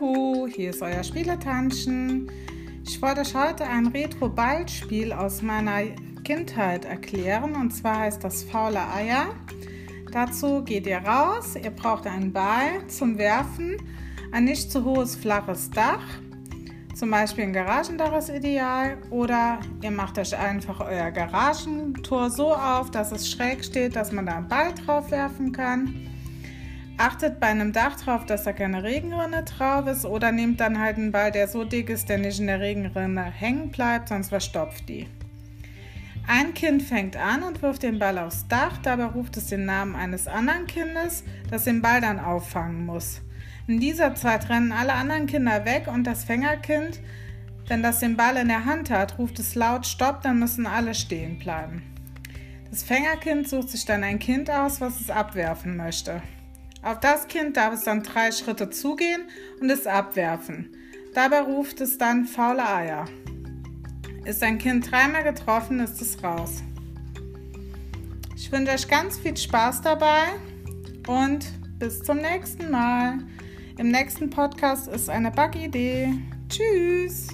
hier ist euer Spieletanschen. Ich wollte euch heute ein Retro-Ballspiel aus meiner Kindheit erklären und zwar heißt das Faule Eier. Dazu geht ihr raus, ihr braucht einen Ball zum Werfen, ein nicht zu hohes flaches Dach, zum Beispiel ein Garagendach ist ideal oder ihr macht euch einfach euer Garagentor so auf, dass es schräg steht, dass man da einen Ball drauf werfen kann. Achtet bei einem Dach drauf, dass da keine Regenrinne drauf ist oder nehmt dann halt einen Ball, der so dick ist, der nicht in der Regenrinne hängen bleibt, sonst verstopft die. Ein Kind fängt an und wirft den Ball aufs Dach, dabei ruft es den Namen eines anderen Kindes, das den Ball dann auffangen muss. In dieser Zeit rennen alle anderen Kinder weg und das Fängerkind, wenn das den Ball in der Hand hat, ruft es laut Stopp, dann müssen alle stehen bleiben. Das Fängerkind sucht sich dann ein Kind aus, was es abwerfen möchte. Auf das Kind darf es dann drei Schritte zugehen und es abwerfen. Dabei ruft es dann faule Eier. Ist ein Kind dreimal getroffen, ist es raus. Ich wünsche euch ganz viel Spaß dabei und bis zum nächsten Mal. Im nächsten Podcast ist eine Backidee. Tschüss!